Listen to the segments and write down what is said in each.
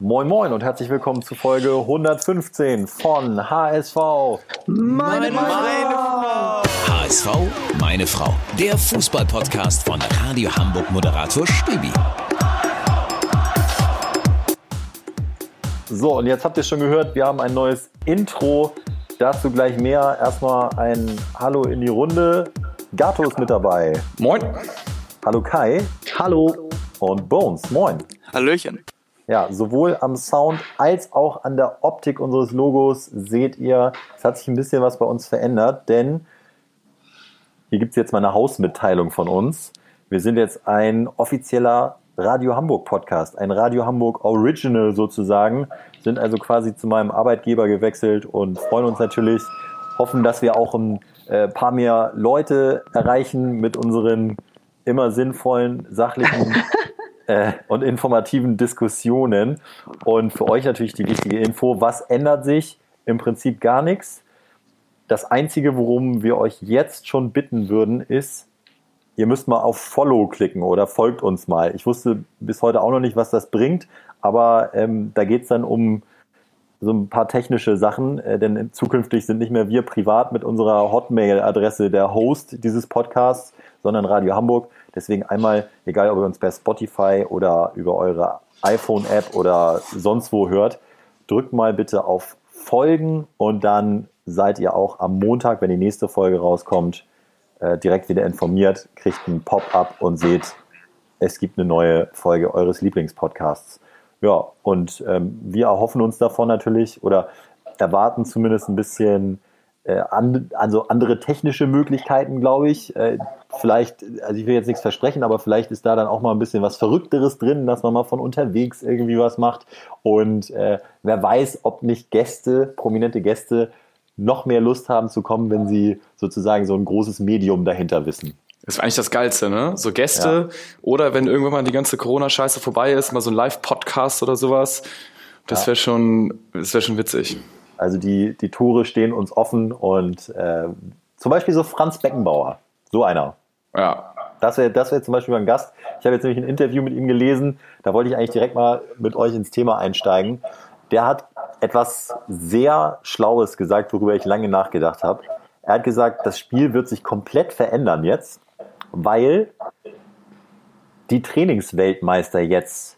Moin Moin und herzlich willkommen zu Folge 115 von HSV. Meine, meine, meine Frau. HSV, meine Frau. Der Fußballpodcast von Radio Hamburg Moderator Stübi. So, und jetzt habt ihr schon gehört, wir haben ein neues Intro. Dazu gleich mehr. Erstmal ein Hallo in die Runde. Gato ist mit dabei. Moin. Hallo Kai. Hallo. Und Bones. Moin. Hallöchen. Ja, sowohl am Sound als auch an der Optik unseres Logos seht ihr, es hat sich ein bisschen was bei uns verändert, denn hier gibt es jetzt mal eine Hausmitteilung von uns. Wir sind jetzt ein offizieller Radio Hamburg Podcast, ein Radio Hamburg Original sozusagen, sind also quasi zu meinem Arbeitgeber gewechselt und freuen uns natürlich, hoffen, dass wir auch ein äh, paar mehr Leute erreichen mit unseren immer sinnvollen, sachlichen äh, und informativen Diskussionen. Und für euch natürlich die wichtige Info, was ändert sich? Im Prinzip gar nichts. Das Einzige, worum wir euch jetzt schon bitten würden, ist, ihr müsst mal auf Follow klicken oder folgt uns mal. Ich wusste bis heute auch noch nicht, was das bringt, aber ähm, da geht es dann um so ein paar technische Sachen, äh, denn zukünftig sind nicht mehr wir privat mit unserer Hotmail-Adresse der Host dieses Podcasts, sondern Radio Hamburg. Deswegen einmal, egal ob ihr uns per Spotify oder über eure iPhone-App oder sonst wo hört, drückt mal bitte auf Folgen und dann seid ihr auch am Montag, wenn die nächste Folge rauskommt, äh, direkt wieder informiert, kriegt ein Pop-up und seht, es gibt eine neue Folge eures Lieblingspodcasts. Ja, und ähm, wir erhoffen uns davon natürlich oder erwarten zumindest ein bisschen äh, an, also andere technische Möglichkeiten, glaube ich. Äh, vielleicht, also ich will jetzt nichts versprechen, aber vielleicht ist da dann auch mal ein bisschen was Verrückteres drin, dass man mal von unterwegs irgendwie was macht. Und äh, wer weiß, ob nicht Gäste, prominente Gäste, noch mehr Lust haben zu kommen, wenn sie sozusagen so ein großes Medium dahinter wissen. Das ist eigentlich das Geilste, ne? So Gäste ja. oder wenn irgendwann mal die ganze Corona-Scheiße vorbei ist, mal so ein Live-Podcast oder sowas. Das wäre schon, das wäre schon witzig. Also die, die Tore stehen uns offen und äh, zum Beispiel so Franz Beckenbauer, so einer. Ja. Das wäre das wär zum Beispiel ein Gast. Ich habe jetzt nämlich ein Interview mit ihm gelesen, da wollte ich eigentlich direkt mal mit euch ins Thema einsteigen. Der hat etwas sehr Schlaues gesagt, worüber ich lange nachgedacht habe. Er hat gesagt, das Spiel wird sich komplett verändern jetzt, weil die Trainingsweltmeister jetzt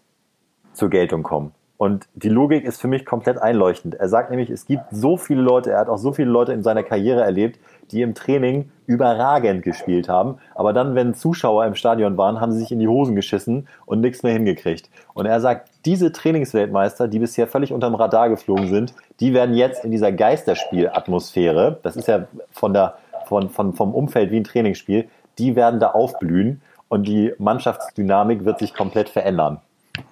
zur Geltung kommen. Und die Logik ist für mich komplett einleuchtend. Er sagt nämlich, es gibt so viele Leute, er hat auch so viele Leute in seiner Karriere erlebt, die im Training überragend gespielt haben. Aber dann, wenn Zuschauer im Stadion waren, haben sie sich in die Hosen geschissen und nichts mehr hingekriegt. Und er sagt, diese Trainingsweltmeister, die bisher völlig unterm Radar geflogen sind, die werden jetzt in dieser Geisterspielatmosphäre, das ist ja von der, von, von, vom Umfeld wie ein Trainingsspiel, die werden da aufblühen und die Mannschaftsdynamik wird sich komplett verändern.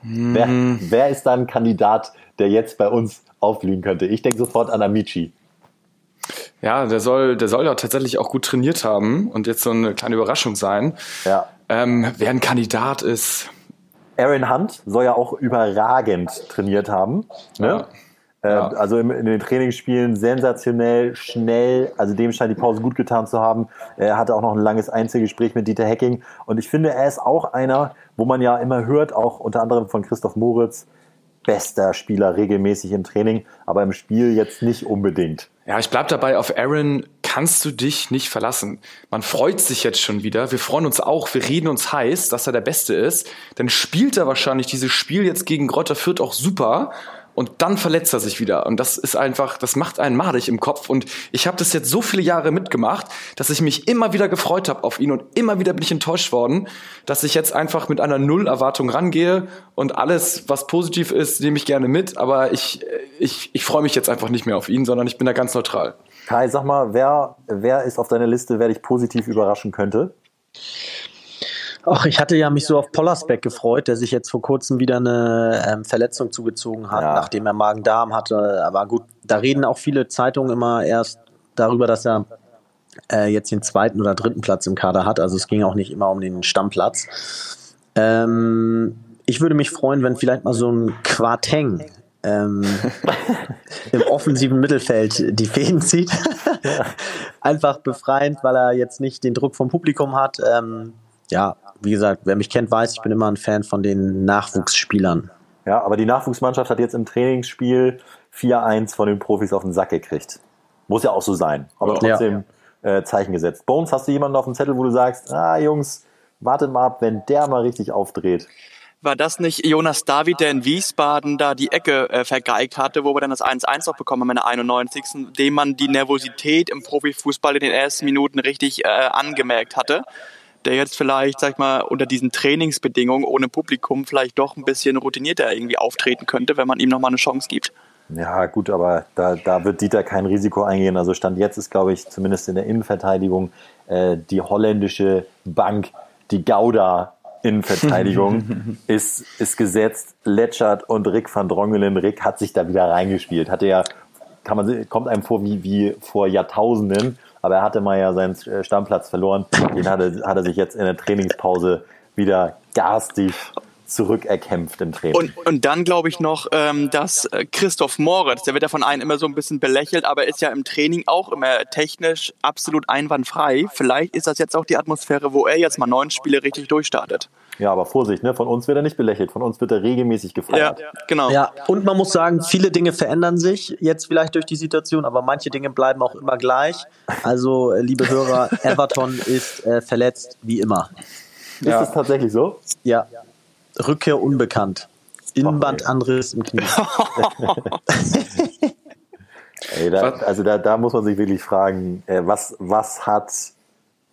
Hm. Wer, wer ist da ein Kandidat, der jetzt bei uns aufblühen könnte? Ich denke sofort an Amici. Ja, der soll, der soll ja tatsächlich auch gut trainiert haben und jetzt so eine kleine Überraschung sein. Ja. Ähm, wer ein Kandidat ist. Aaron Hunt soll ja auch überragend trainiert haben. Ne? Ja. Äh, ja. Also in, in, den Trainingsspielen sensationell, schnell. Also dem scheint die Pause gut getan zu haben. Er hatte auch noch ein langes Einzelgespräch mit Dieter Hecking. Und ich finde, er ist auch einer, wo man ja immer hört, auch unter anderem von Christoph Moritz, bester Spieler regelmäßig im Training, aber im Spiel jetzt nicht unbedingt. Ja, ich bleib dabei, auf Aaron kannst du dich nicht verlassen. Man freut sich jetzt schon wieder. Wir freuen uns auch, wir reden uns heiß, dass er der Beste ist. Dann spielt er wahrscheinlich dieses Spiel jetzt gegen Grotter Fürth auch super und dann verletzt er sich wieder. Und das ist einfach, das macht einen madig im Kopf. Und ich habe das jetzt so viele Jahre mitgemacht, dass ich mich immer wieder gefreut habe auf ihn und immer wieder bin ich enttäuscht worden, dass ich jetzt einfach mit einer Null-Erwartung rangehe und alles, was positiv ist, nehme ich gerne mit. Aber ich, ich, ich freue mich jetzt einfach nicht mehr auf ihn, sondern ich bin da ganz neutral. Kai, sag mal, wer, wer ist auf deiner Liste, wer dich positiv überraschen könnte? Ach, ich hatte ja mich so auf Pollersbeck gefreut, der sich jetzt vor kurzem wieder eine ähm, Verletzung zugezogen hat, ja. nachdem er Magen-Darm hatte. Aber gut, da reden auch viele Zeitungen immer erst darüber, dass er äh, jetzt den zweiten oder dritten Platz im Kader hat. Also es ging auch nicht immer um den Stammplatz. Ähm, ich würde mich freuen, wenn vielleicht mal so ein Quarteng ähm, im offensiven Mittelfeld die Fäden zieht. Einfach befreiend, weil er jetzt nicht den Druck vom Publikum hat. Ähm, ja, wie gesagt, wer mich kennt, weiß, ich bin immer ein Fan von den Nachwuchsspielern. Ja, aber die Nachwuchsmannschaft hat jetzt im Trainingsspiel 4-1 von den Profis auf den Sack gekriegt. Muss ja auch so sein. Aber trotzdem ja. äh, Zeichen gesetzt. Bones, hast du jemanden auf dem Zettel, wo du sagst, ah Jungs, wartet mal ab, wenn der mal richtig aufdreht. War das nicht Jonas David, der in Wiesbaden da die Ecke äh, vergeigt hatte, wo wir dann das 1-1 noch bekommen haben in der 91. dem man die Nervosität im Profifußball in den ersten Minuten richtig äh, angemerkt hatte? Der jetzt vielleicht, sag ich mal, unter diesen Trainingsbedingungen ohne Publikum vielleicht doch ein bisschen routinierter irgendwie auftreten könnte, wenn man ihm nochmal eine Chance gibt. Ja, gut, aber da, da wird Dieter kein Risiko eingehen. Also Stand jetzt ist, glaube ich, zumindest in der Innenverteidigung äh, die holländische Bank, die Gouda Innenverteidigung ist, ist gesetzt. Letschert und Rick van Drongelen. Rick hat sich da wieder reingespielt. Hatte ja, kann man, kommt einem vor wie, wie vor Jahrtausenden, aber er hatte mal ja seinen äh, Stammplatz verloren. Den hat er, hat er sich jetzt in der Trainingspause wieder garstig zurückerkämpft im Training. Und, und dann glaube ich noch, ähm, dass äh, Christoph Moritz, der wird ja von einem immer so ein bisschen belächelt, aber ist ja im Training auch immer technisch absolut einwandfrei. Vielleicht ist das jetzt auch die Atmosphäre, wo er jetzt mal neun Spiele richtig durchstartet. Ja, aber Vorsicht, ne? von uns wird er nicht belächelt, von uns wird er regelmäßig gefeiert. Ja, genau. Ja, und man muss sagen, viele Dinge verändern sich jetzt vielleicht durch die Situation, aber manche Dinge bleiben auch immer gleich. Also, äh, liebe Hörer, Everton ist äh, verletzt wie immer. Ist ja. das tatsächlich so? Ja. Rückkehr unbekannt. Innenbandanriss im Knie. Ey, da, also da, da muss man sich wirklich fragen, äh, was, was hat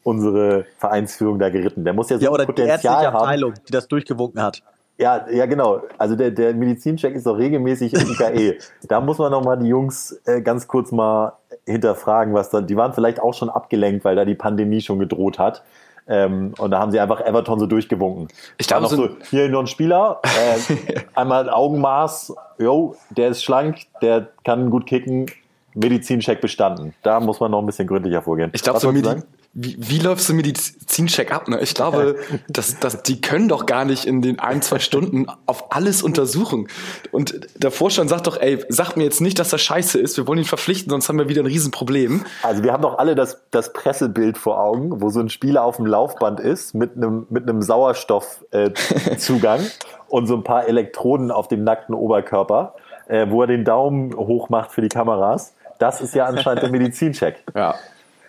unsere Vereinsführung da geritten? Der muss ja so ja, oder Potenzial die ärztliche Abteilung, haben. die das durchgewunken hat. Ja, ja, genau. Also der, der Medizincheck ist doch regelmäßig im IKE. da muss man nochmal die Jungs äh, ganz kurz mal hinterfragen, was dann. Die waren vielleicht auch schon abgelenkt, weil da die Pandemie schon gedroht hat. Ähm, und da haben sie einfach Everton so durchgewunken. Ich glaube, so, hier noch ein Spieler, äh, einmal Augenmaß, jo, der ist schlank, der kann gut kicken, Medizincheck bestanden. Da muss man noch ein bisschen gründlicher vorgehen. Ich glaube, so Medi wie, wie läufst du Medizincheck ab? Ne? Ich glaube, dass, dass die können doch gar nicht in den ein, zwei Stunden auf alles untersuchen. Und der Vorstand sagt doch, ey, sag mir jetzt nicht, dass das scheiße ist, wir wollen ihn verpflichten, sonst haben wir wieder ein Riesenproblem. Also wir haben doch alle das, das Pressebild vor Augen, wo so ein Spieler auf dem Laufband ist mit einem, mit einem Sauerstoffzugang äh, und so ein paar Elektroden auf dem nackten Oberkörper, äh, wo er den Daumen hoch macht für die Kameras. Das ist ja anscheinend der Medizincheck. Ja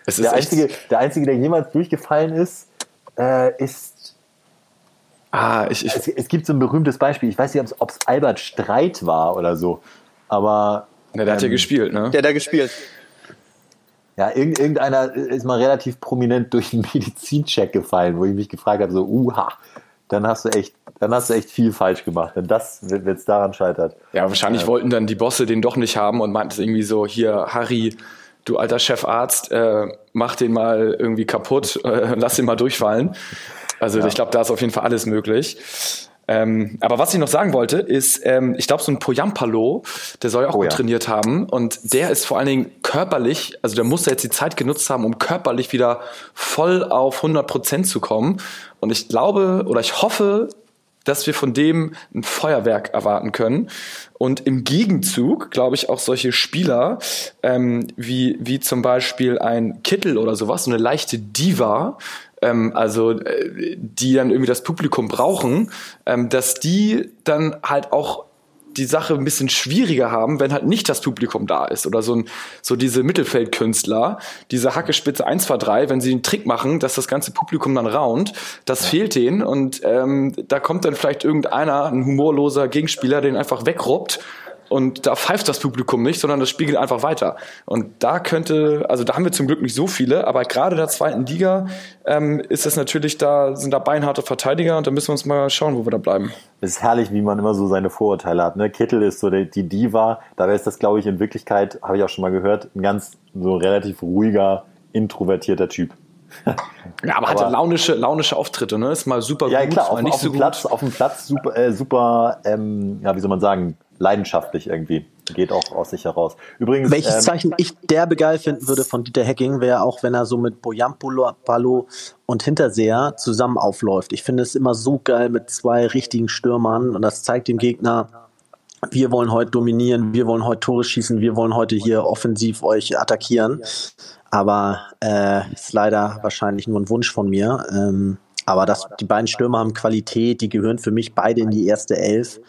der, einzige, der einzige, der jemals durchgefallen ist, äh, ist. Ah, ich, ich es, es, gibt so ein berühmtes Beispiel. Ich weiß nicht, ob es Albert Streit war oder so. Aber. Ja, der ähm, hat ja ähm, gespielt, ne? Der hat ja gespielt. Ja, irgendeiner ist mal relativ prominent durch einen Medizincheck gefallen, wo ich mich gefragt habe, so, uha, dann hast du echt, dann hast du echt viel falsch gemacht, wenn das, wenn es daran scheitert. Ja, wahrscheinlich ähm, wollten dann die Bosse den doch nicht haben und meinten irgendwie so, hier, Harry, du alter Chefarzt, äh, mach den mal irgendwie kaputt, äh, lass den mal durchfallen. Also ja. ich glaube, da ist auf jeden Fall alles möglich. Ähm, aber was ich noch sagen wollte, ist, ähm, ich glaube, so ein Poyampalo, der soll ja auch oh, gut ja. trainiert haben und der ist vor allen Dingen körperlich, also der muss ja jetzt die Zeit genutzt haben, um körperlich wieder voll auf 100 Prozent zu kommen. Und ich glaube oder ich hoffe, dass wir von dem ein Feuerwerk erwarten können. Und im Gegenzug, glaube ich, auch solche Spieler ähm, wie, wie zum Beispiel ein Kittel oder sowas, so eine leichte Diva, ähm, also äh, die dann irgendwie das Publikum brauchen, ähm, dass die dann halt auch die Sache ein bisschen schwieriger haben, wenn halt nicht das Publikum da ist. Oder so, ein, so diese Mittelfeldkünstler, diese Hackespitze 1, 2, 3, wenn sie einen Trick machen, dass das ganze Publikum dann raunt, das ja. fehlt denen. Und ähm, da kommt dann vielleicht irgendeiner, ein humorloser Gegenspieler, den einfach wegruppt und da pfeift das Publikum nicht, sondern das spiegelt einfach weiter. Und da könnte, also da haben wir zum Glück nicht so viele, aber gerade der zweiten Liga ähm, ist es natürlich, da sind da beinharte Verteidiger und da müssen wir uns mal schauen, wo wir da bleiben. Es ist herrlich, wie man immer so seine Vorurteile hat. Ne? Kittel ist so die, die Diva, dabei ist das, glaube ich, in Wirklichkeit, habe ich auch schon mal gehört, ein ganz so relativ ruhiger, introvertierter Typ. ja, aber, aber hatte launische, launische Auftritte, ne? Ist mal super ja, gut, klar, auf, nicht auf so dem Platz, auf dem Platz super, äh, super ähm, ja, wie soll man sagen, leidenschaftlich irgendwie. Geht auch aus sich heraus. Übrigens. Welches ähm, Zeichen ich derbe geil finden würde von Dieter Hecking, wäre auch, wenn er so mit Bojampalo und Hinterseher zusammen aufläuft. Ich finde es immer so geil mit zwei richtigen Stürmern und das zeigt dem Gegner, wir wollen heute dominieren, wir wollen heute Tore schießen, wir wollen heute hier offensiv euch attackieren. Aber äh, ist leider wahrscheinlich nur ein Wunsch von mir. Ähm, aber das, die beiden Stürmer haben Qualität, die gehören für mich beide in die erste Elf.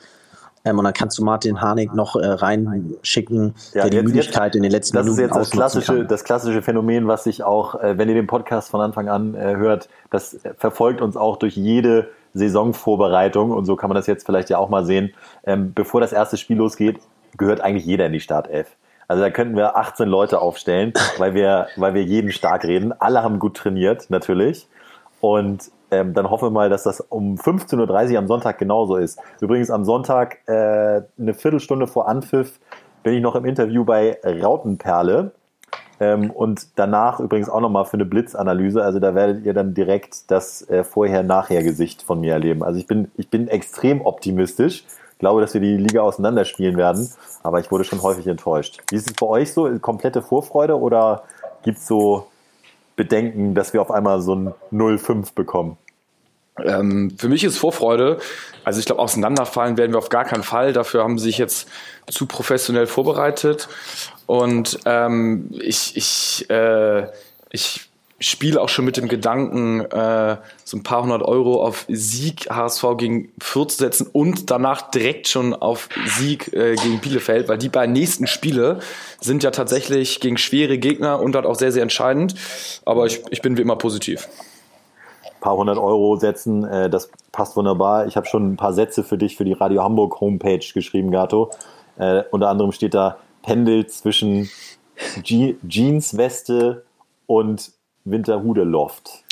Ähm, und dann kannst du Martin Harnik noch äh, reinschicken, ja, der die jetzt, Müdigkeit jetzt, in den letzten das Minuten ist jetzt das klassische, das klassische Phänomen, was sich auch, äh, wenn ihr den Podcast von Anfang an äh, hört, das verfolgt uns auch durch jede Saisonvorbereitung und so kann man das jetzt vielleicht ja auch mal sehen. Ähm, bevor das erste Spiel losgeht, gehört eigentlich jeder in die Startelf. Also da könnten wir 18 Leute aufstellen, weil wir, weil wir jeden stark reden. Alle haben gut trainiert, natürlich. Und ähm, dann hoffen wir mal, dass das um 15.30 Uhr am Sonntag genauso ist. Übrigens am Sonntag, äh, eine Viertelstunde vor Anpfiff, bin ich noch im Interview bei Rautenperle. Ähm, und danach übrigens auch nochmal für eine Blitzanalyse. Also da werdet ihr dann direkt das äh, Vorher-Nachher-Gesicht von mir erleben. Also ich bin, ich bin extrem optimistisch glaube, dass wir die Liga auseinanderspielen werden, aber ich wurde schon häufig enttäuscht. Wie ist es bei euch so? Komplette Vorfreude oder gibt es so Bedenken, dass wir auf einmal so ein 0-5 bekommen? Ähm, für mich ist Vorfreude, also ich glaube, auseinanderfallen werden wir auf gar keinen Fall. Dafür haben sie sich jetzt zu professionell vorbereitet. Und ähm, ich, ich, äh, ich spiele auch schon mit dem Gedanken, äh, so ein paar hundert Euro auf Sieg HSV gegen Fürth zu setzen und danach direkt schon auf Sieg äh, gegen Bielefeld, weil die beiden nächsten Spiele sind ja tatsächlich gegen schwere Gegner und halt auch sehr, sehr entscheidend. Aber ich, ich bin wie immer positiv. Ein paar hundert Euro setzen, äh, das passt wunderbar. Ich habe schon ein paar Sätze für dich für die Radio Hamburg Homepage geschrieben, Gato. Äh, unter anderem steht da Pendel zwischen Je Jeansweste und Winterhude Loft.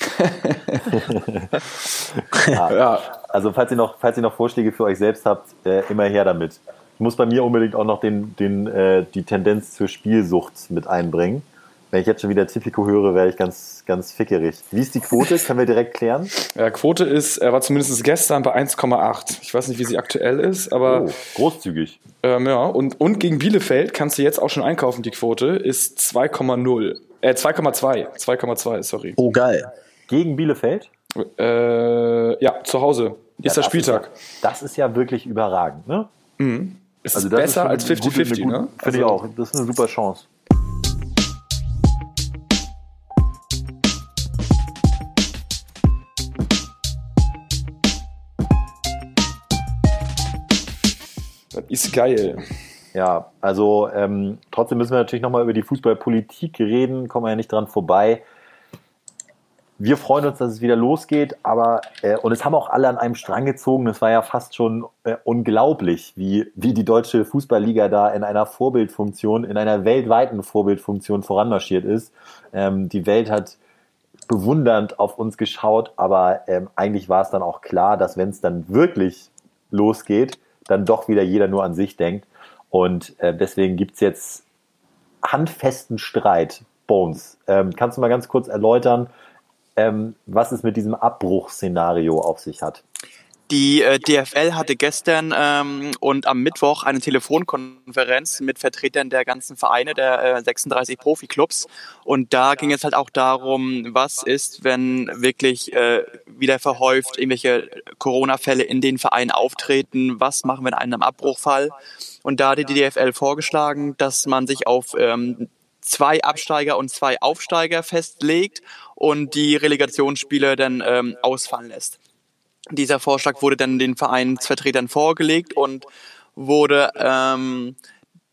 ja. ja. Also falls ihr, noch, falls ihr noch Vorschläge für euch selbst habt, äh, immer her damit. Ich muss bei mir unbedingt auch noch den, den, äh, die Tendenz zur Spielsucht mit einbringen. Wenn ich jetzt schon wieder Tipico höre, wäre ich ganz, ganz fickerig. Wie ist die Quote? Können wir direkt klären? Ja, Quote ist, er war zumindest gestern bei 1,8. Ich weiß nicht, wie sie aktuell ist, aber. Oh, großzügig. Ähm, ja, und, und gegen Bielefeld kannst du jetzt auch schon einkaufen. Die Quote ist 2,0. Äh, 2,2. 2,2, sorry. Oh, geil. Gegen Bielefeld? Äh, ja, zu Hause. Ja, Spieltag. Ist ja, das ist ja wirklich überragend, ne? Mhm. Es also ist besser ist als 50-50, ne? Finde also, ich auch. Das ist eine super Chance. Das ist geil. Ja, also ähm, trotzdem müssen wir natürlich nochmal über die Fußballpolitik reden, kommen wir ja nicht dran vorbei. Wir freuen uns, dass es wieder losgeht, aber äh, und es haben auch alle an einem Strang gezogen. Es war ja fast schon äh, unglaublich, wie, wie die deutsche Fußballliga da in einer Vorbildfunktion, in einer weltweiten Vorbildfunktion voranmarschiert ist. Ähm, die Welt hat bewundernd auf uns geschaut, aber ähm, eigentlich war es dann auch klar, dass wenn es dann wirklich losgeht, dann doch wieder jeder nur an sich denkt. Und äh, deswegen es jetzt handfesten Streit. Bones, ähm, kannst du mal ganz kurz erläutern, ähm, was es mit diesem Abbruchszenario auf sich hat? Die äh, DFL hatte gestern ähm, und am Mittwoch eine Telefonkonferenz mit Vertretern der ganzen Vereine, der äh, 36 Profiklubs. Und da ging es halt auch darum, was ist, wenn wirklich äh, wieder verhäuft irgendwelche Corona-Fälle in den Vereinen auftreten, was machen wir in einem Abbruchfall? Und da hatte die DFL vorgeschlagen, dass man sich auf ähm, zwei Absteiger und zwei Aufsteiger festlegt und die Relegationsspiele dann ähm, ausfallen lässt. Dieser Vorschlag wurde dann den Vereinsvertretern vorgelegt und wurde ähm,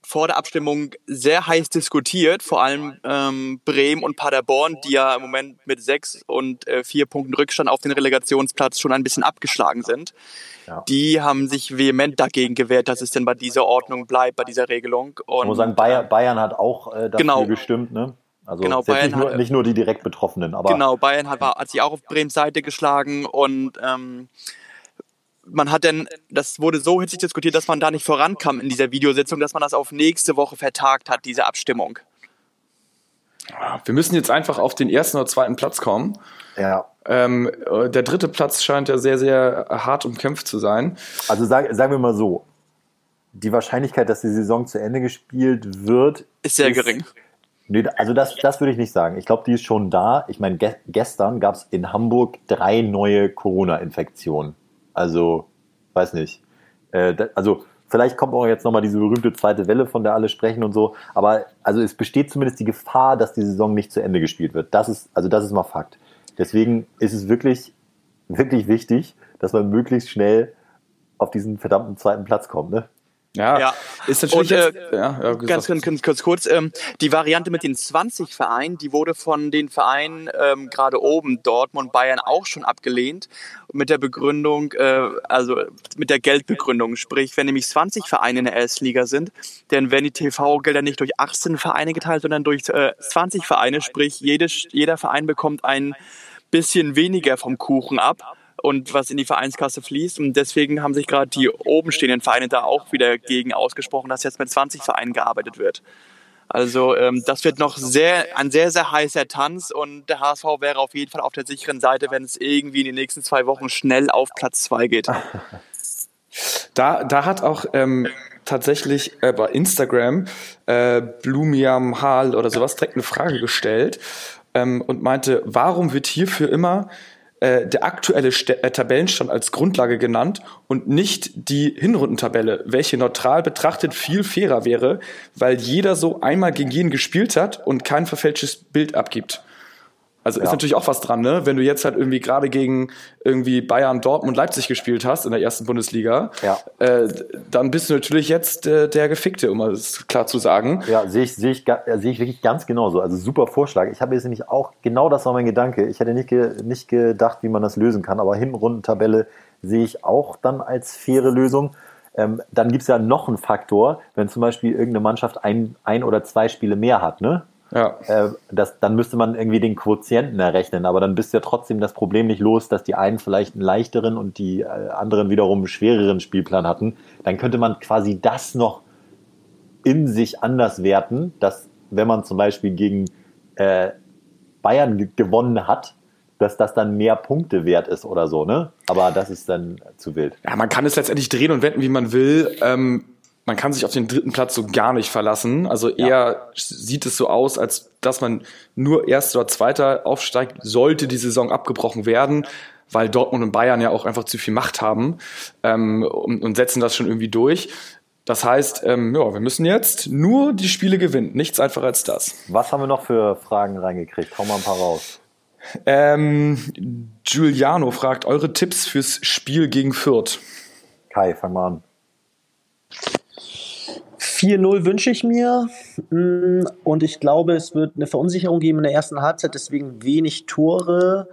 vor der Abstimmung sehr heiß diskutiert, vor allem ähm, Bremen und Paderborn, die ja im Moment mit sechs und äh, vier Punkten Rückstand auf den Relegationsplatz schon ein bisschen abgeschlagen sind. Ja. Die haben sich vehement dagegen gewehrt, dass es denn bei dieser Ordnung bleibt, bei dieser Regelung. Und, ich muss sagen, Bayern, Bayern hat auch äh, dafür genau. gestimmt, ne? Also genau, Bayern nicht, nur, hat, nicht nur die direkt Betroffenen, aber. Genau, Bayern hat, hat sich auch auf Brems Seite geschlagen und ähm, man hat dann, das wurde so hitzig diskutiert, dass man da nicht vorankam in dieser Videositzung, dass man das auf nächste Woche vertagt hat, diese Abstimmung. Wir müssen jetzt einfach auf den ersten oder zweiten Platz kommen. Ja. Ähm, der dritte Platz scheint ja sehr, sehr hart umkämpft zu sein. Also sag, sagen wir mal so, die Wahrscheinlichkeit, dass die Saison zu Ende gespielt wird, ist sehr ist, gering. Nee, also das, das würde ich nicht sagen. Ich glaube, die ist schon da. Ich meine, ge gestern gab es in Hamburg drei neue Corona-Infektionen. Also, weiß nicht. Äh, also, vielleicht kommt auch jetzt nochmal diese berühmte zweite Welle, von der alle sprechen und so. Aber also es besteht zumindest die Gefahr, dass die Saison nicht zu Ende gespielt wird. Das ist, also das ist mal Fakt. Deswegen ist es wirklich, wirklich wichtig, dass man möglichst schnell auf diesen verdammten zweiten Platz kommt. Ne? Ja, Ja. ist natürlich Und, äh, jetzt, ja, ja, Ganz, ganz, ganz kurz, kurz. Ähm, die Variante mit den 20 Vereinen, die wurde von den Vereinen ähm, gerade oben, Dortmund, Bayern, auch schon abgelehnt. Mit der Begründung, äh, also mit der Geldbegründung. Sprich, wenn nämlich 20 Vereine in der Erstliga sind, dann werden die TV-Gelder nicht durch 18 Vereine geteilt, sondern durch äh, 20 Vereine. Sprich, jede, jeder Verein bekommt ein bisschen weniger vom Kuchen ab und was in die Vereinskasse fließt. Und deswegen haben sich gerade die oben stehenden Vereine da auch wieder gegen ausgesprochen, dass jetzt mit 20 Vereinen gearbeitet wird. Also ähm, das wird noch sehr ein sehr, sehr heißer Tanz und der HSV wäre auf jeden Fall auf der sicheren Seite, wenn es irgendwie in den nächsten zwei Wochen schnell auf Platz zwei geht. Da, da hat auch ähm, tatsächlich äh, bei Instagram äh, Blumiam Hall oder sowas direkt eine Frage gestellt ähm, und meinte, warum wird hierfür immer äh, der aktuelle St äh, Tabellenstand als Grundlage genannt und nicht die Hinrundentabelle, welche neutral betrachtet viel fairer wäre, weil jeder so einmal gegen jeden gespielt hat und kein verfälschtes Bild abgibt. Also ist Ja. natürlich auch was dran, ne? Wenn du jetzt halt irgendwie gerade gegen irgendwie Bayern, Dortmund, Leipzig gespielt hast in der ersten Bundesliga, Ja. äh, dann bist du natürlich jetzt äh, der Gefickte, um es klar zu sagen. Ja, sehe ich, sehe ich, äh, sehe ich wirklich ganz genauso. Also super Vorschlag. Ich habe jetzt nämlich auch, genau das war mein Gedanke. Ich hätte nicht, ge, nicht gedacht, wie man das lösen kann, aber Hinrundentabelle sehe ich auch dann als faire Lösung. Ähm, dann gibt es ja noch einen Faktor, wenn zum Beispiel irgendeine Mannschaft ein, ein oder zwei Spiele mehr hat, ne? Ja. Äh, das, dann müsste man irgendwie den Quotienten errechnen, aber dann bist du ja trotzdem das Problem nicht los, dass die einen vielleicht einen leichteren und die äh, anderen wiederum einen schwereren Spielplan hatten. Dann könnte man quasi das noch in sich anders werten, dass wenn man zum Beispiel gegen äh, Bayern ge gewonnen hat, dass das dann mehr Punkte wert ist oder so, ne? Aber das ist dann zu wild. Ja, man kann es letztendlich drehen und wenden, wie man will. Ähm, man kann sich auf den dritten Platz so gar nicht verlassen. Also eher sieht es so aus, als dass man nur Erster oder Zweiter aufsteigt, sollte die Saison abgebrochen werden, weil Dortmund und Bayern ja auch einfach zu viel Macht haben ähm, und, und setzen das schon irgendwie durch. Das heißt, ähm, ja, wir müssen jetzt nur die Spiele gewinnen. Nichts einfacher als das. Was haben wir noch für Fragen reingekriegt? Hau mal ein paar raus. Ähm, Giuliano fragt eure Tipps fürs Spiel gegen Fürth. Kai, fang mal an. 4-0 wünsche ich mir. Mm, Und ich glaube, es wird eine Verunsicherung geben in der ersten Halbzeit, deswegen wenig Tore.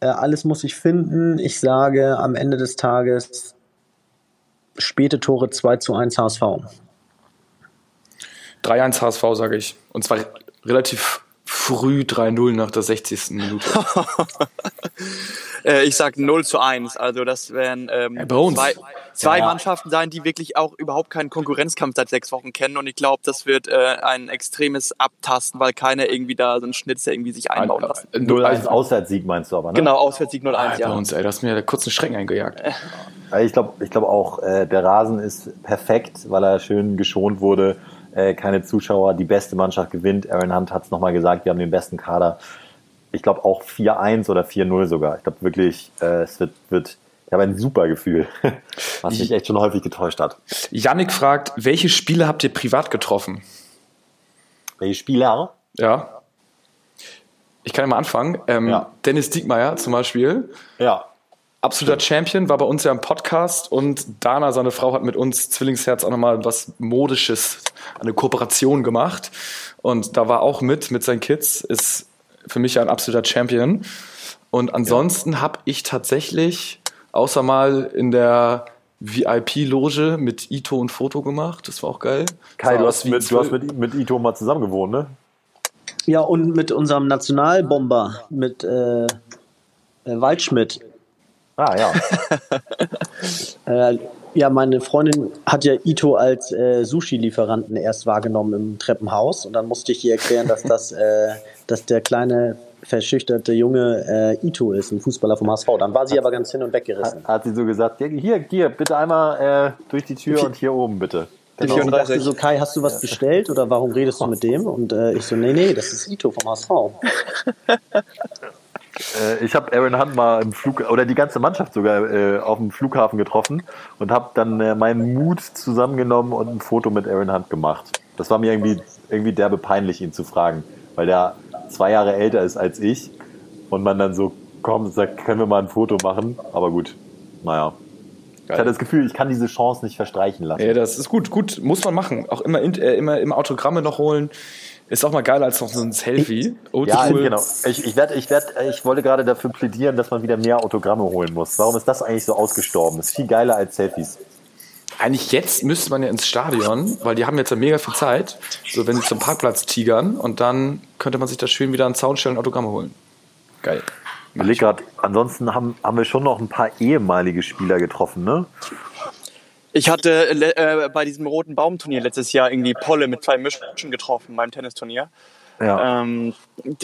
Äh, Alles muss ich finden. Ich sage am Ende des Tages späte Tore 2 zu 1 HSV. 3-1 HSV, sage ich. Und zwar relativ früh 3-0 nach der 60. Minute. Äh, ich sag 0 zu 1. Also das werden ähm, Ja, bei zwei, zwei Ja. Mannschaften sein, die wirklich auch überhaupt keinen Konkurrenzkampf seit sechs Wochen kennen. Und ich glaube, das wird äh, ein extremes Abtasten, weil keiner irgendwie da so einen Schnitzer irgendwie sich einbauen lassen. 0-1 Auswärtssieg meinst du aber, ne? Genau, Auswärtssieg 0-1, Bei ja. uns, ey, du hast mir kurz einen Schrecken eingejagt. Also Ich glaube ich glaub auch, äh, der Rasen ist perfekt, weil er schön geschont wurde. Äh, keine Zuschauer, die beste Mannschaft gewinnt. Aaron Hunt hat es nochmal gesagt, wir haben den besten Kader. Ich glaube auch 4-1 oder 4-0 sogar. Ich glaube wirklich, äh, es wird, wird, ich habe ein super Gefühl, was mich echt schon häufig getäuscht hat. Yannick fragt, welche Spiele habt ihr privat getroffen? Welche Spieler? Ja. Ich kann ja mal anfangen. Ähm, Ja. Dennis Diekmeyer zum Beispiel, Ja. Absoluter Champion, war bei uns ja im Podcast und Dana, seine Frau, hat mit uns Zwillingsherz auch nochmal was Modisches, eine Kooperation gemacht. Und da war auch mit, mit seinen Kids, ist für mich ein absoluter Champion. Und ansonsten habe ich tatsächlich, außer mal in der VIP-Loge mit Ito ein Foto gemacht. Das war auch geil. Kai, du hast, mit, du hast mit, mit Ito mal zusammen gewohnt, ne? Ja, und mit unserem Nationalbomber, mit äh, äh, Waldschmidt. Ah, ja. Äh, ja, meine Freundin hat ja Ito als äh, Sushi-Lieferanten erst wahrgenommen im Treppenhaus und dann musste ich ihr erklären, dass das, äh, dass der kleine verschüchterte Junge äh, Ito ist, ein Fußballer vom HSV. Dann war sie aber ganz hin und weggerissen. Hat sie so gesagt, hier, hier, bitte einmal äh, durch die Tür und hier oben, bitte. Genau. Sie dachte so, Kai, hast du was bestellt oder warum redest du mit dem? Und äh, ich so, nee, nee, das ist Ito vom HSV. Äh, ich habe Aaron Hunt mal im Flug oder die ganze Mannschaft sogar äh, auf dem Flughafen getroffen und habe dann äh, meinen Mut zusammengenommen und ein Foto mit Aaron Hunt gemacht. Das war mir irgendwie irgendwie derbe peinlich, ihn zu fragen, weil der zwei Jahre älter ist als ich und man dann so kommt und sagt, können wir mal ein Foto machen? Aber gut, naja. Ich hatte das Gefühl, ich kann diese Chance nicht verstreichen lassen. Ja, das ist gut, gut, muss man machen. Auch immer, äh, immer, immer Autogramme noch holen. Ist auch mal geiler als noch so ein Selfie. Ja, genau. Ich, ich, werd, ich, werd, ich wollte gerade dafür plädieren, dass man wieder mehr Autogramme holen muss. Warum ist das eigentlich so ausgestorben? Ist viel geiler als Selfies. Eigentlich jetzt müsste man ja ins Stadion, weil die haben jetzt ja mega viel Zeit. So, wenn sie zum Parkplatz tigern und dann könnte man sich da schön wieder an den Zaun stellen und Autogramme holen. Geil. Ich grad, ansonsten haben, haben wir schon noch ein paar ehemalige Spieler getroffen, ne? Ich hatte äh, bei diesem roten Baumturnier letztes Jahr irgendwie Polle mit zwei Mischen getroffen beim Tennisturnier. Ja. Ähm,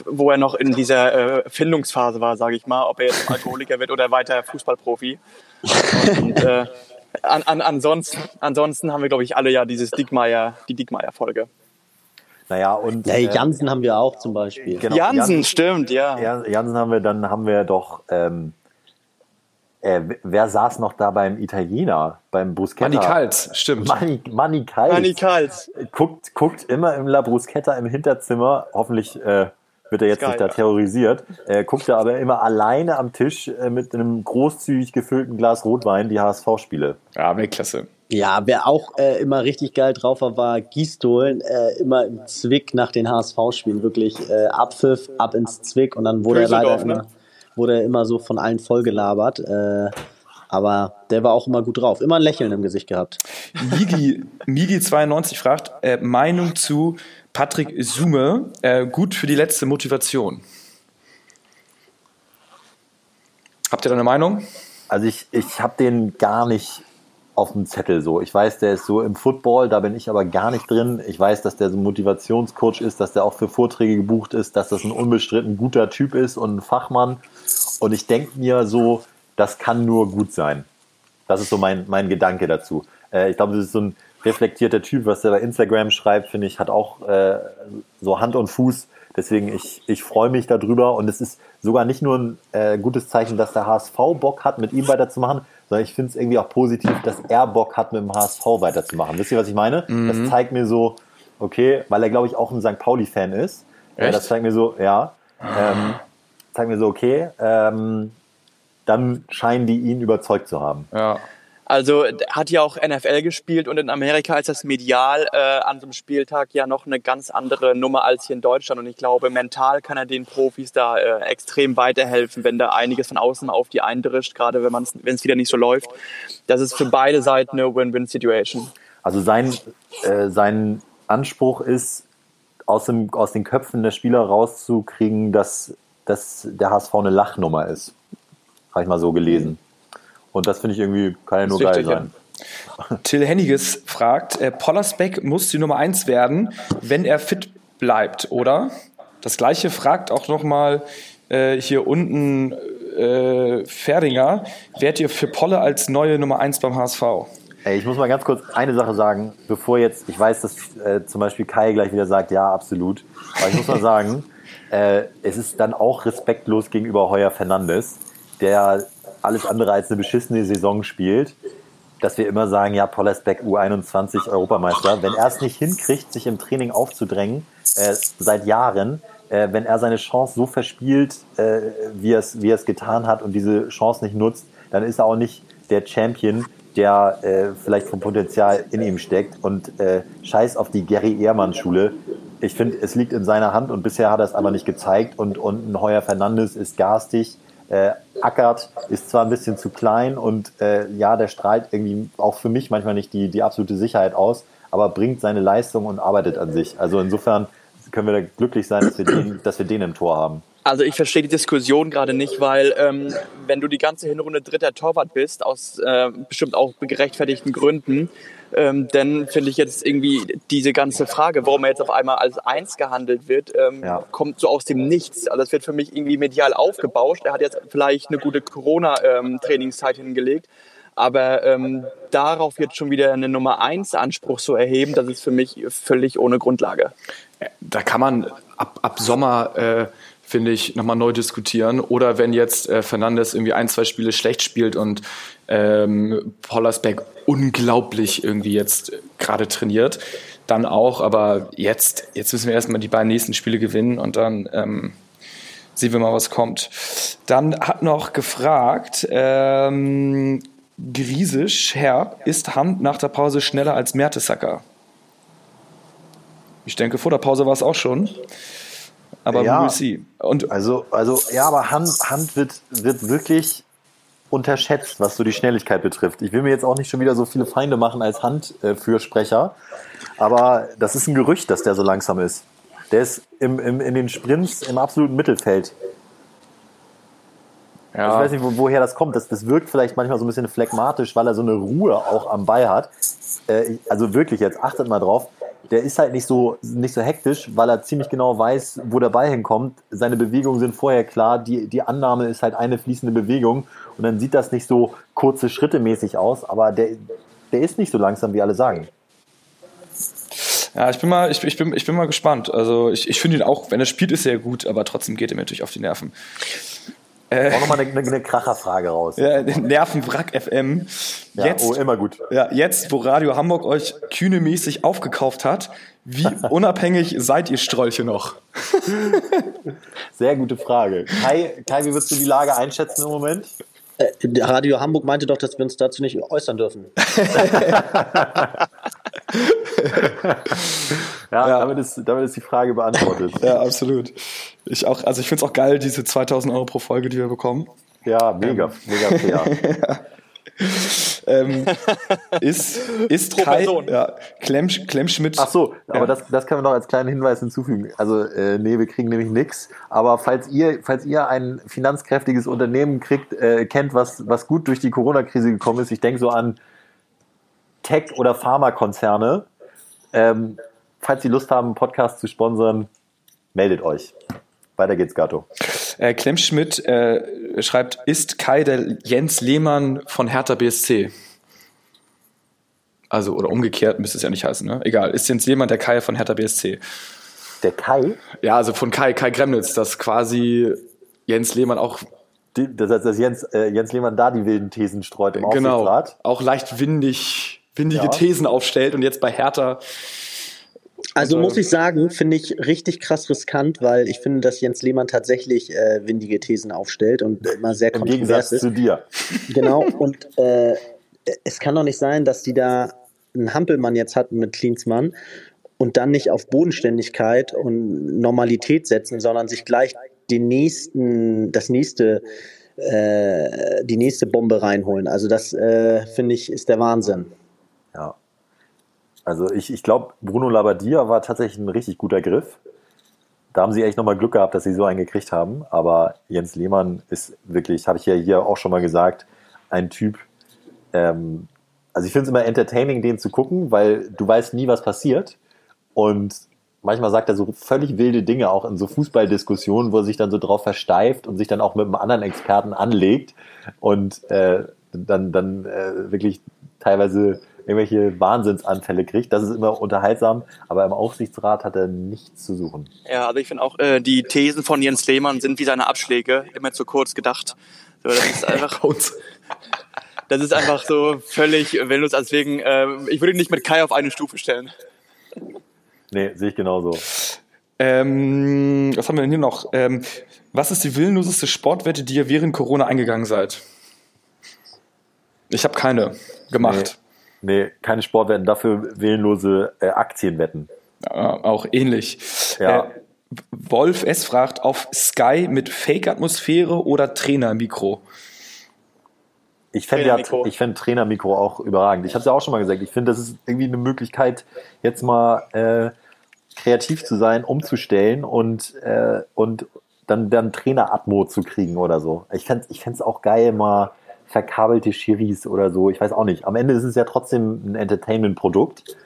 wo er noch in dieser äh, Findungsphase war, sage ich mal, ob er jetzt Alkoholiker wird oder weiter Fußballprofi. Und, äh, an, an, ansonsten, ansonsten haben wir, glaube ich, alle ja dieses Diekmeier, die Diekmeier-Folge. Naja, und. Hey, Jansen äh, haben wir auch zum Beispiel. Genau, Jansen, Jansen, stimmt, ja. Jansen haben wir, dann haben wir doch. Ähm, äh, wer saß noch da beim Italiener, beim Bruschetta? Manni Kals, stimmt. Manni, Manni Kals. Manni Kals. Guckt, guckt immer im La Bruschetta im Hinterzimmer. Hoffentlich äh, wird er jetzt Geil, nicht da terrorisiert. Äh, guckt er aber immer alleine am Tisch äh, mit einem großzügig gefüllten Glas Rotwein die HSV-Spiele. Ja, Weltklasse. Ja, wer auch äh, immer richtig geil drauf war, war Giestohlen. Äh, immer im Zwick nach den HSV-Spielen. Wirklich äh, Abpfiff, ab ins Zwick und dann wurde er leider ne? Wurde er immer so von allen vollgelabert. Äh, aber der war auch immer gut drauf. Immer ein Lächeln im Gesicht gehabt. Migi, Migi92 fragt, äh, Meinung zu Patrick Sume, äh, gut für die letzte Motivation. Habt ihr da eine Meinung? Also ich, ich habe den gar nicht auf dem Zettel so. Ich weiß, der ist so im Football, da bin ich aber gar nicht drin. Ich weiß, dass der so ein Motivationscoach ist, dass der auch für Vorträge gebucht ist, dass das ein unbestritten guter Typ ist und ein Fachmann. Und ich denke mir so, das kann nur gut sein. Das ist so mein, mein Gedanke dazu. Äh, ich glaube, das ist so ein reflektierter Typ, was er bei Instagram schreibt, finde ich, hat auch äh, so Hand und Fuß. Deswegen, ich, ich freue mich darüber und es ist sogar nicht nur ein äh, gutes Zeichen, dass der HSV Bock hat, mit ihm weiterzumachen, sondern ich finde es irgendwie auch positiv, dass er Bock hat, mit dem HSV weiterzumachen. Wisst ihr, was ich meine? Mhm. Das zeigt mir so, okay, weil er, glaube ich, auch ein St. Pauli-Fan ist. Echt? Das zeigt mir so, ja, ähm, zeigt mir so, okay, ähm, dann scheinen die ihn überzeugt zu haben. Ja. Also hat ja auch NFL gespielt und in Amerika ist das medial äh, an so einem Spieltag ja noch eine ganz andere Nummer als hier in Deutschland. Und ich glaube, mental kann er den Profis da äh, extrem weiterhelfen, wenn da einiges von außen auf die eindrischt, gerade wenn es wieder nicht so läuft. Das ist für beide Seiten eine Win-Win-Situation. Also sein, äh, sein Anspruch ist, aus, dem, aus den Köpfen der Spieler rauszukriegen, dass, dass der HSV eine Lachnummer ist. Habe ich mal so gelesen. Und das finde ich irgendwie, kann ja nur geil sein. Ja. Till Henniges fragt, äh, Pollersbeck muss die Nummer 1 werden, wenn er fit bleibt, oder? Das gleiche fragt auch nochmal äh, hier unten äh, Ferdinger, werdet ihr für Polle als neue Nummer 1 beim HSV? Ey, ich muss mal ganz kurz eine Sache sagen, bevor jetzt, ich weiß, dass äh, zum Beispiel Kai gleich wieder sagt, ja, absolut. Aber ich muss mal sagen, äh, es ist dann auch respektlos gegenüber Heuer Fernandes, der alles andere als eine beschissene Saison spielt, dass wir immer sagen, ja, Pollersbeck U21 Europameister. Wenn er es nicht hinkriegt, sich im Training aufzudrängen, äh, seit Jahren, äh, wenn er seine Chance so verspielt, äh, wie, er es, wie getan hat und diese Chance nicht nutzt, dann ist er auch nicht der Champion, der äh, vielleicht vom Potenzial in ihm steckt. Und äh, scheiß auf die Gary Ehrmann-Schule. Ich finde, es liegt in seiner Hand und bisher hat er es aber nicht gezeigt. Und, und ein Heuer Fernandes ist garstig äh, ackert, ist zwar ein bisschen zu klein und äh, ja, der strahlt irgendwie auch für mich manchmal nicht die, die absolute Sicherheit aus, aber bringt seine Leistung und arbeitet an sich. Also insofern können wir da glücklich sein, dass wir den, dass wir den im Tor haben. Also ich verstehe die Diskussion gerade nicht, weil ähm, wenn du die ganze Hinrunde dritter Torwart bist, aus äh, bestimmt auch gerechtfertigten Gründen, ähm, dann finde ich jetzt irgendwie diese ganze Frage, warum er jetzt auf einmal als Eins gehandelt wird, ähm, ja. kommt so aus dem Nichts. Also das wird für mich irgendwie medial aufgebauscht. Er hat jetzt vielleicht eine gute Corona-Trainingszeit ähm, hingelegt. Aber ähm, darauf jetzt schon wieder eine Nummer 1 Anspruch zu erheben, das ist für mich völlig ohne Grundlage. Da kann man ab, ab Sommer äh, finde ich, nochmal neu diskutieren. Oder wenn jetzt äh, Fernandes irgendwie ein, zwei Spiele schlecht spielt und ähm, Pollersbeck unglaublich irgendwie jetzt gerade trainiert, dann auch. Aber jetzt, jetzt müssen wir erstmal die beiden nächsten Spiele gewinnen und dann ähm, sehen wir mal, was kommt. Dann hat noch gefragt, ähm, Griesisch, Herr, ist Hand nach der Pause schneller als Mertesacker? Ich denke, vor der Pause war es auch schon. Aber Ja. we will see. Und Also, also ja, aber Hand, Hand wird, wird wirklich unterschätzt, was so die Schnelligkeit betrifft. Ich will mir jetzt auch nicht schon wieder so viele Feinde machen als Handfürsprecher, aber das ist ein Gerücht, dass der so langsam ist. Der ist im, im, in den Sprints im absoluten Mittelfeld. Ich ja, weiß nicht, wo, woher das kommt. Das, das wirkt vielleicht manchmal so ein bisschen phlegmatisch, weil er so eine Ruhe auch am Ball hat. Äh, also wirklich, jetzt achtet mal drauf. Der ist halt nicht so, nicht so hektisch, weil er ziemlich genau weiß, wo der Ball hinkommt. Seine Bewegungen sind vorher klar. Die, die Annahme ist halt eine fließende Bewegung. Und dann sieht das nicht so kurze Schritte mäßig aus. Aber der, der ist nicht so langsam, wie alle sagen. ja, ich bin mal, ich, ich bin, ich bin mal gespannt. Also ich, ich finde ihn auch, wenn er spielt, ist er gut, aber trotzdem geht er mir natürlich auf die Nerven. Auch nochmal eine, eine, eine Kracherfrage raus. Ja, Nervenwrack FM. Ja, Jetzt, oh, immer gut. ja, jetzt, wo Radio Hamburg euch kühnemäßig aufgekauft hat, wie unabhängig seid ihr Strolche noch? Sehr gute Frage. Kai, Kai, wie würdest du die Lage einschätzen im Moment? Äh, Radio Hamburg meinte doch, dass wir uns dazu nicht äußern dürfen. Ja, Ja. Damit, ist, damit ist die Frage beantwortet. Ja, absolut. Ich auch, also ich finde es auch geil, diese 2000 Euro pro Folge, die wir bekommen. Ja, mega, mega fair. Ähm, ist ist Pro Kai, Person. ja, Klemm, Klemmschmidt. Ach so, aber Ja. das, das können wir noch als kleinen Hinweis hinzufügen. Also, äh, nee, wir kriegen nämlich nichts. Aber falls ihr, falls ihr ein finanzkräftiges Unternehmen kriegt, äh, kennt, was, was gut durch die Corona-Krise gekommen ist, ich denke so an Tech- oder Pharmakonzerne, ähm, falls Sie Lust haben, einen Podcast zu sponsern, meldet euch. Weiter geht's, Gato. Äh, Klemmschmidt äh, schreibt, ist Kai der Jens Lehmann von Hertha BSC? Also, oder umgekehrt müsste es ja nicht heißen, ne? Egal. Ist Jens Lehmann der Kai von Hertha BSC? Der Kai, Ja, also von Kai, Kai Gremnitz, dass quasi Jens Lehmann auch, die, dass, dass Jens, äh, Jens Lehmann da die wilden Thesen streut im genau, auch leicht windig, windige Ja. Thesen aufstellt und jetzt bei Hertha, Also Und, muss äh, ich sagen, finde ich richtig krass riskant, weil ich finde, dass Jens Lehmann tatsächlich äh, windige Thesen aufstellt und immer sehr Im Gegensatz ist. zu dir. Genau, und äh, es kann doch nicht sein, dass die da einen Hampelmann jetzt hatten mit Klinsmann und dann nicht auf Bodenständigkeit und Normalität setzen, sondern sich gleich den nächsten, das nächste, äh, die nächste Bombe reinholen. Also das äh, finde ich ist der Wahnsinn. Ja. Also ich, ich glaube, Bruno Labbadia war tatsächlich ein richtig guter Griff. Da haben sie echt nochmal Glück gehabt, dass sie so einen gekriegt haben. Aber Jens Lehmann ist wirklich, habe ich ja hier auch schon mal gesagt, ein Typ. Ähm, also ich finde es immer entertaining, den zu gucken, weil du weißt nie, was passiert. Und manchmal sagt er so völlig wilde Dinge, auch in so Fußballdiskussionen, wo er sich dann so drauf versteift und sich dann auch mit einem anderen Experten anlegt und äh, dann, dann äh, wirklich teilweise irgendwelche Wahnsinnsanfälle kriegt. Das ist immer unterhaltsam, aber im Aufsichtsrat hat er nichts zu suchen. Ja, also ich finde auch, äh, die Thesen von Jens Lehmann sind wie seine Abschläge, immer zu kurz gedacht. So, das ist einfach, das ist einfach so völlig willlos. Deswegen, äh, ich würde ihn nicht mit Kai auf eine Stufe stellen. Nee, sehe ich genauso. Ähm, was haben wir denn hier noch? Ähm, was ist die willenloseste Sportwette, die ihr während Corona eingegangen seid? Ich habe keine gemacht. Nee, keine Sportwetten, dafür willenlose äh, Aktienwetten. Ja, auch ähnlich. Ja. Äh, Wolf S. fragt, auf Sky mit Fake-Atmosphäre oder Trainermikro? Ich fände ja, Trainermikro. ich fände Trainermikro auch überragend. Ich habe es ja auch schon mal gesagt. Ich finde, das ist irgendwie eine Möglichkeit, jetzt mal äh, kreativ zu sein, umzustellen und, äh, und dann, dann Trainer-Atmo zu kriegen oder so. Ich fände ich fänd's auch geil, mal verkabelte Schiris oder so. Ich weiß auch nicht. Am Ende ist es ja trotzdem ein Entertainment-Produkt.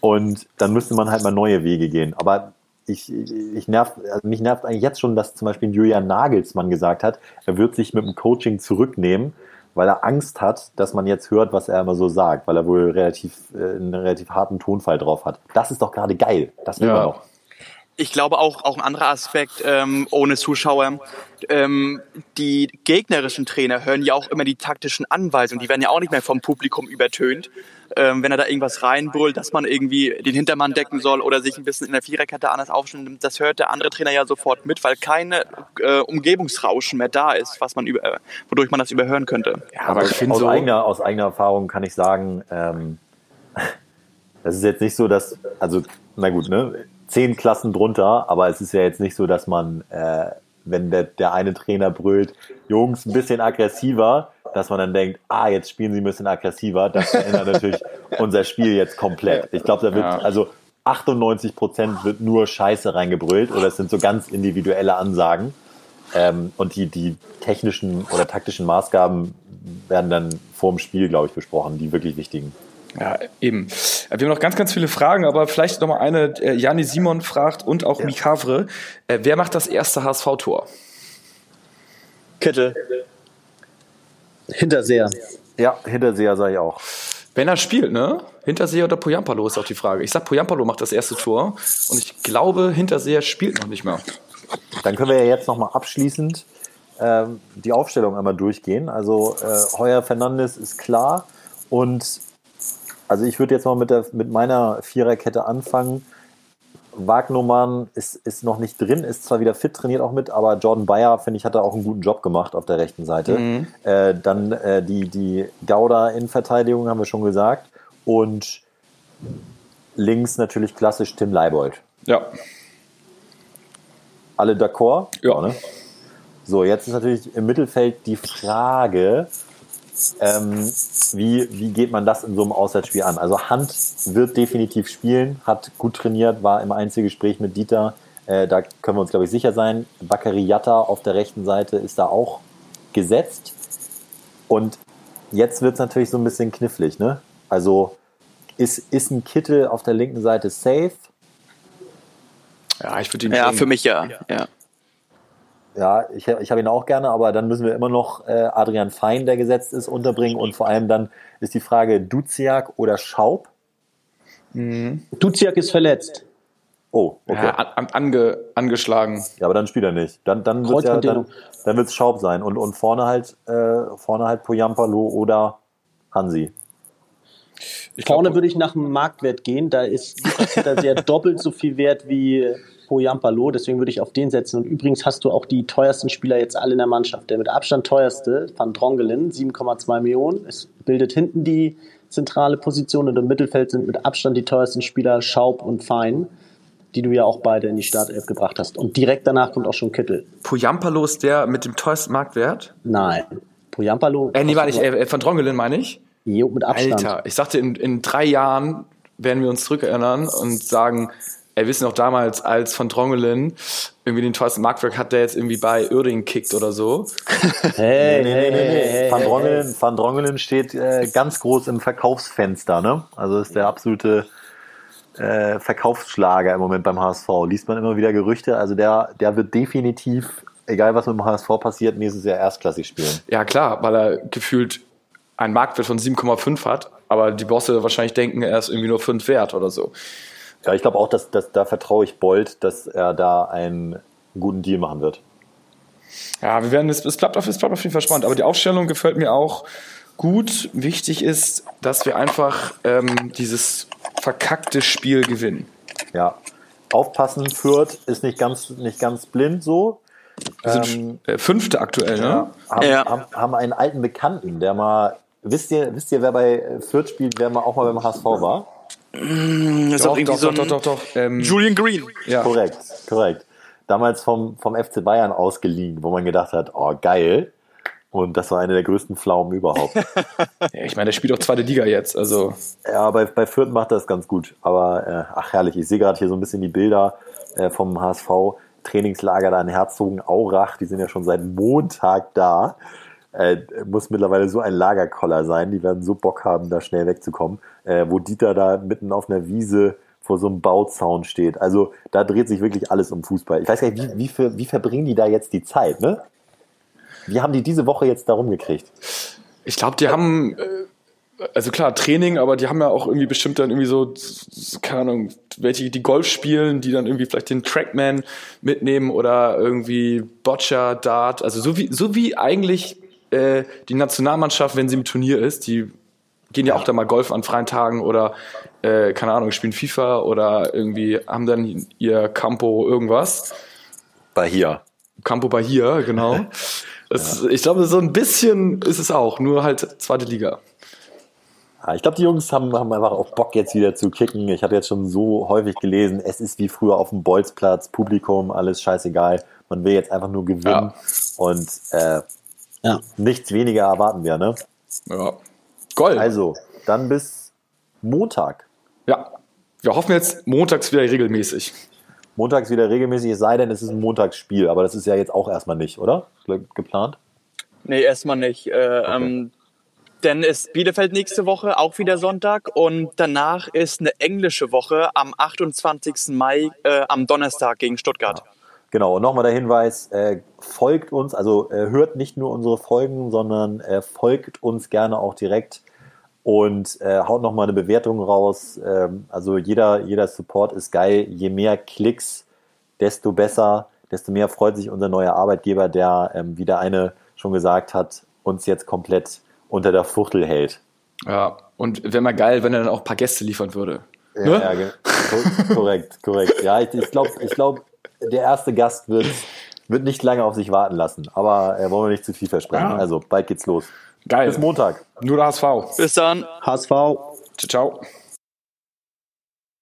Und dann müsste man halt mal neue Wege gehen. Aber ich, ich nerv, also mich nervt eigentlich jetzt schon, dass zum Beispiel Julian Nagelsmann gesagt hat, er wird sich mit dem Coaching zurücknehmen, weil er Angst hat, dass man jetzt hört, was er immer so sagt, weil er wohl relativ, äh, einen relativ harten Tonfall drauf hat. Das ist doch gerade geil. Das will Ja. man doch. Ich glaube auch, auch ein anderer Aspekt ähm, ohne Zuschauer. Ähm, die gegnerischen Trainer hören ja auch immer die taktischen Anweisungen. Die werden ja auch nicht mehr vom Publikum übertönt. Ähm, wenn er da irgendwas reinbrüllt, dass man irgendwie den Hintermann decken soll oder sich ein bisschen in der Viererkette anders aufstellen, das hört der andere Trainer ja sofort mit, weil keine äh, Umgebungsrauschen mehr da ist, was man über, wodurch man das überhören könnte. Ja, aber ich finde aus, so eigener, aus eigener Erfahrung kann ich sagen, ähm, das ist jetzt nicht so, dass, also, na gut, ne? Zehn Klassen drunter, aber es ist ja jetzt nicht so, dass man, äh, wenn der, der eine Trainer brüllt, Jungs, ein bisschen aggressiver, dass man dann denkt, ah, jetzt spielen sie ein bisschen aggressiver. Das verändert natürlich unser Spiel jetzt komplett. Ich glaube, da wird, ja. also 98 Prozent wird nur Scheiße reingebrüllt oder es sind so ganz individuelle Ansagen. Ähm, und die, die technischen oder taktischen Maßgaben werden dann vor dem Spiel, glaube ich, besprochen, die wirklich wichtigen. Ja, eben. Wir haben noch ganz, ganz viele Fragen, aber vielleicht noch mal eine. Äh, Jani Simon fragt und auch ja. Mikavre. Äh, wer macht das erste HSV-Tor? Kittel. Hinterseher. Ja, Hinterseher sage ich auch. Wenn er spielt, ne? Hinterseher oder Poyampalo ist auch die Frage. Ich sag, Poyampalo macht das erste Tor und ich glaube, Hinterseher spielt noch nicht mehr. Dann können wir ja jetzt noch mal abschließend ähm, die Aufstellung einmal durchgehen. Also äh, Heuer Fernandes ist klar und also ich würde jetzt mal mit, der, mit meiner Viererkette anfangen. Wagnumann ist, ist noch nicht drin, ist zwar wieder fit, trainiert auch mit, aber Jordan Bayer, finde ich, hat da auch einen guten Job gemacht auf der rechten Seite. Mhm. Äh, dann äh, die, die Gauda in Verteidigung, haben wir schon gesagt. Und links natürlich klassisch Tim Leibold. Ja. Alle d'accord? Ja. ja ne? So, jetzt ist natürlich im Mittelfeld die Frage, ähm, wie, wie geht man das in so einem Auswärtsspiel an? Also Hand wird definitiv spielen, hat gut trainiert, war im Einzelgespräch mit Dieter. Äh, da können wir uns, glaube ich, sicher sein. Bakary Yatta auf der rechten Seite ist da auch gesetzt. Und jetzt wird es natürlich so ein bisschen knifflig. Ne? Also ist, ist ein Kittel auf der linken Seite safe? Ja, ich würde ihn. Ja, für mich ja. ja. Ja, ich, ich habe ihn auch gerne, aber dann müssen wir immer noch äh, Adrian Fein, der gesetzt ist, unterbringen. Und vor allem dann ist die Frage Duziak oder Schaub. Mhm. Duziak ist verletzt. Oh, okay. Ja, an, ange, angeschlagen. Ja, aber dann spielt er nicht. Dann, dann wird es ja, dann, dann wird's Schaub sein. Und, und vorne halt, äh, vorne halt Poyampalo oder Hansi. Ich vorne würde ich nach dem Marktwert gehen. Da ist da sehr doppelt so viel wert wie Poyampalo, deswegen würde ich auf den setzen. Und übrigens hast du auch die teuersten Spieler jetzt alle in der Mannschaft. Der mit Abstand teuerste, Van Drongelen, 7,2 Millionen. Es bildet hinten die zentrale Position und im Mittelfeld sind mit Abstand die teuersten Spieler Schaub und Fein, die du ja auch beide in die Startelf gebracht hast. Und direkt danach kommt auch schon Kittel. Poyampalo ist der mit dem teuersten Marktwert? Nein. Poyampalo. Äh, nee, meine ich, äh, Van Drongelen meine ich. Jo, mit Abstand. Alter, ich sagte, in, in drei Jahren werden wir uns zurückerinnern und sagen, Ey, wissen noch damals, als von Drongelen irgendwie den teuersten Marktwerk hat, der jetzt irgendwie bei Uerdingen kickt oder so. Hey, nee, nee, nee, nee. Van, Drongelen, Van Drongelen steht äh, ganz groß im Verkaufsfenster, ne? Also ist der absolute äh, Verkaufsschlager im Moment beim HSV. Liest man immer wieder Gerüchte. Also der, der wird definitiv, egal was mit dem HSV passiert, nächstes Jahr erstklassig spielen. Ja, klar, weil er gefühlt einen Marktwert von 7,5 hat, aber die Bosse wahrscheinlich denken, er ist irgendwie nur 5 wert oder so. Ja, ich glaube auch, dass, dass da vertraue ich Bolt, dass er da einen guten Deal machen wird. Ja, wir werden es, es bleibt auf, es bleibt auf jeden Fall spannend. Aber die Aufstellung gefällt mir auch gut. Wichtig ist, dass wir einfach ähm, dieses verkackte Spiel gewinnen. Ja, aufpassen. Fürth ist nicht ganz, nicht ganz blind so. Wir sind ähm, äh, Fünfte aktuell, ne? Haben, ja. haben, haben einen alten Bekannten, der mal, wisst ihr, wisst ihr, wer bei Fürth spielt, wer mal auch mal beim HSV war? Mm, ist doch, doch, so doch, doch, doch, ähm, Julian Green. Ja. Korrekt, korrekt. Damals vom, vom FC Bayern ausgeliehen, wo man gedacht hat, oh geil. Und das war eine der größten Pflaumen überhaupt. ja, ich meine, der spielt doch zweite Liga jetzt. Also. Ja, bei, bei Fürth macht das ganz gut. Aber äh, ach herrlich, ich sehe gerade hier so ein bisschen die Bilder äh, vom HSV. Trainingslager da in Herzogenaurach, die sind ja schon seit Montag da äh, muss mittlerweile so ein Lagerkoller sein. Die werden so Bock haben, da schnell wegzukommen. Äh, wo Dieter da mitten auf einer Wiese vor so einem Bauzaun steht. Also da dreht sich wirklich alles um Fußball. Ich weiß gar nicht, wie, wie, für, wie verbringen die da jetzt die Zeit, ne? Wie haben die diese Woche jetzt da rumgekriegt? Ich glaube, die haben äh, also klar, Training, aber die haben ja auch irgendwie bestimmt dann irgendwie so, keine Ahnung, welche, die Golf spielen, die dann irgendwie vielleicht den Trackman mitnehmen oder irgendwie Boccia, Dart, also so wie, so wie eigentlich äh, die Nationalmannschaft, wenn sie im Turnier ist, die gehen ja, auch da mal Golf an freien Tagen oder, äh, keine Ahnung, spielen FIFA oder irgendwie haben dann ihr Campo irgendwas. Bahia. Campo Bahia, genau. Das, ja. Ich glaube, so ein bisschen ist es auch, nur halt zweite Liga. Ja, ich glaube, die Jungs haben, haben einfach auch Bock jetzt wieder zu kicken. Ich habe jetzt schon so häufig gelesen, es ist wie früher auf dem Bolzplatz, Publikum, alles scheißegal. Man will jetzt einfach nur gewinnen ja. und äh, ja. nichts weniger erwarten wir, ne? Ja. Gold. Also, dann bis Montag. Ja. Wir hoffen jetzt montags wieder regelmäßig. Montags wieder regelmäßig, es sei denn, es ist ein Montagsspiel, aber das ist ja jetzt auch erstmal nicht, oder? Geplant? Nee, erstmal nicht. Äh, okay. ähm, denn ist Bielefeld nächste Woche auch wieder Sonntag und danach ist eine englische Woche am 28. Mai äh, am Donnerstag gegen Stuttgart. Ja. Genau, und nochmal der Hinweis, äh, folgt uns, also äh, hört nicht nur unsere Folgen, sondern äh, folgt uns gerne auch direkt und äh, haut nochmal eine Bewertung raus. Ähm, also jeder, jeder Support ist geil. Je mehr Klicks, desto besser, desto mehr freut sich unser neuer Arbeitgeber, der, ähm, wie der eine schon gesagt hat, uns jetzt komplett unter der Fuchtel hält. Ja, und wäre mal geil, wenn er dann auch ein paar Gäste liefern würde. Ja, ne? ja korrekt, korrekt. Ja, ich, ich glaube, ich glaub, der erste Gast wird, wird nicht lange auf sich warten lassen. Aber äh, wollen wir nicht zu viel versprechen. Ja. Also, bald geht's los. Geil. Bis Montag. Nur der HSV. Bis dann. HSV. Ciao, ciao.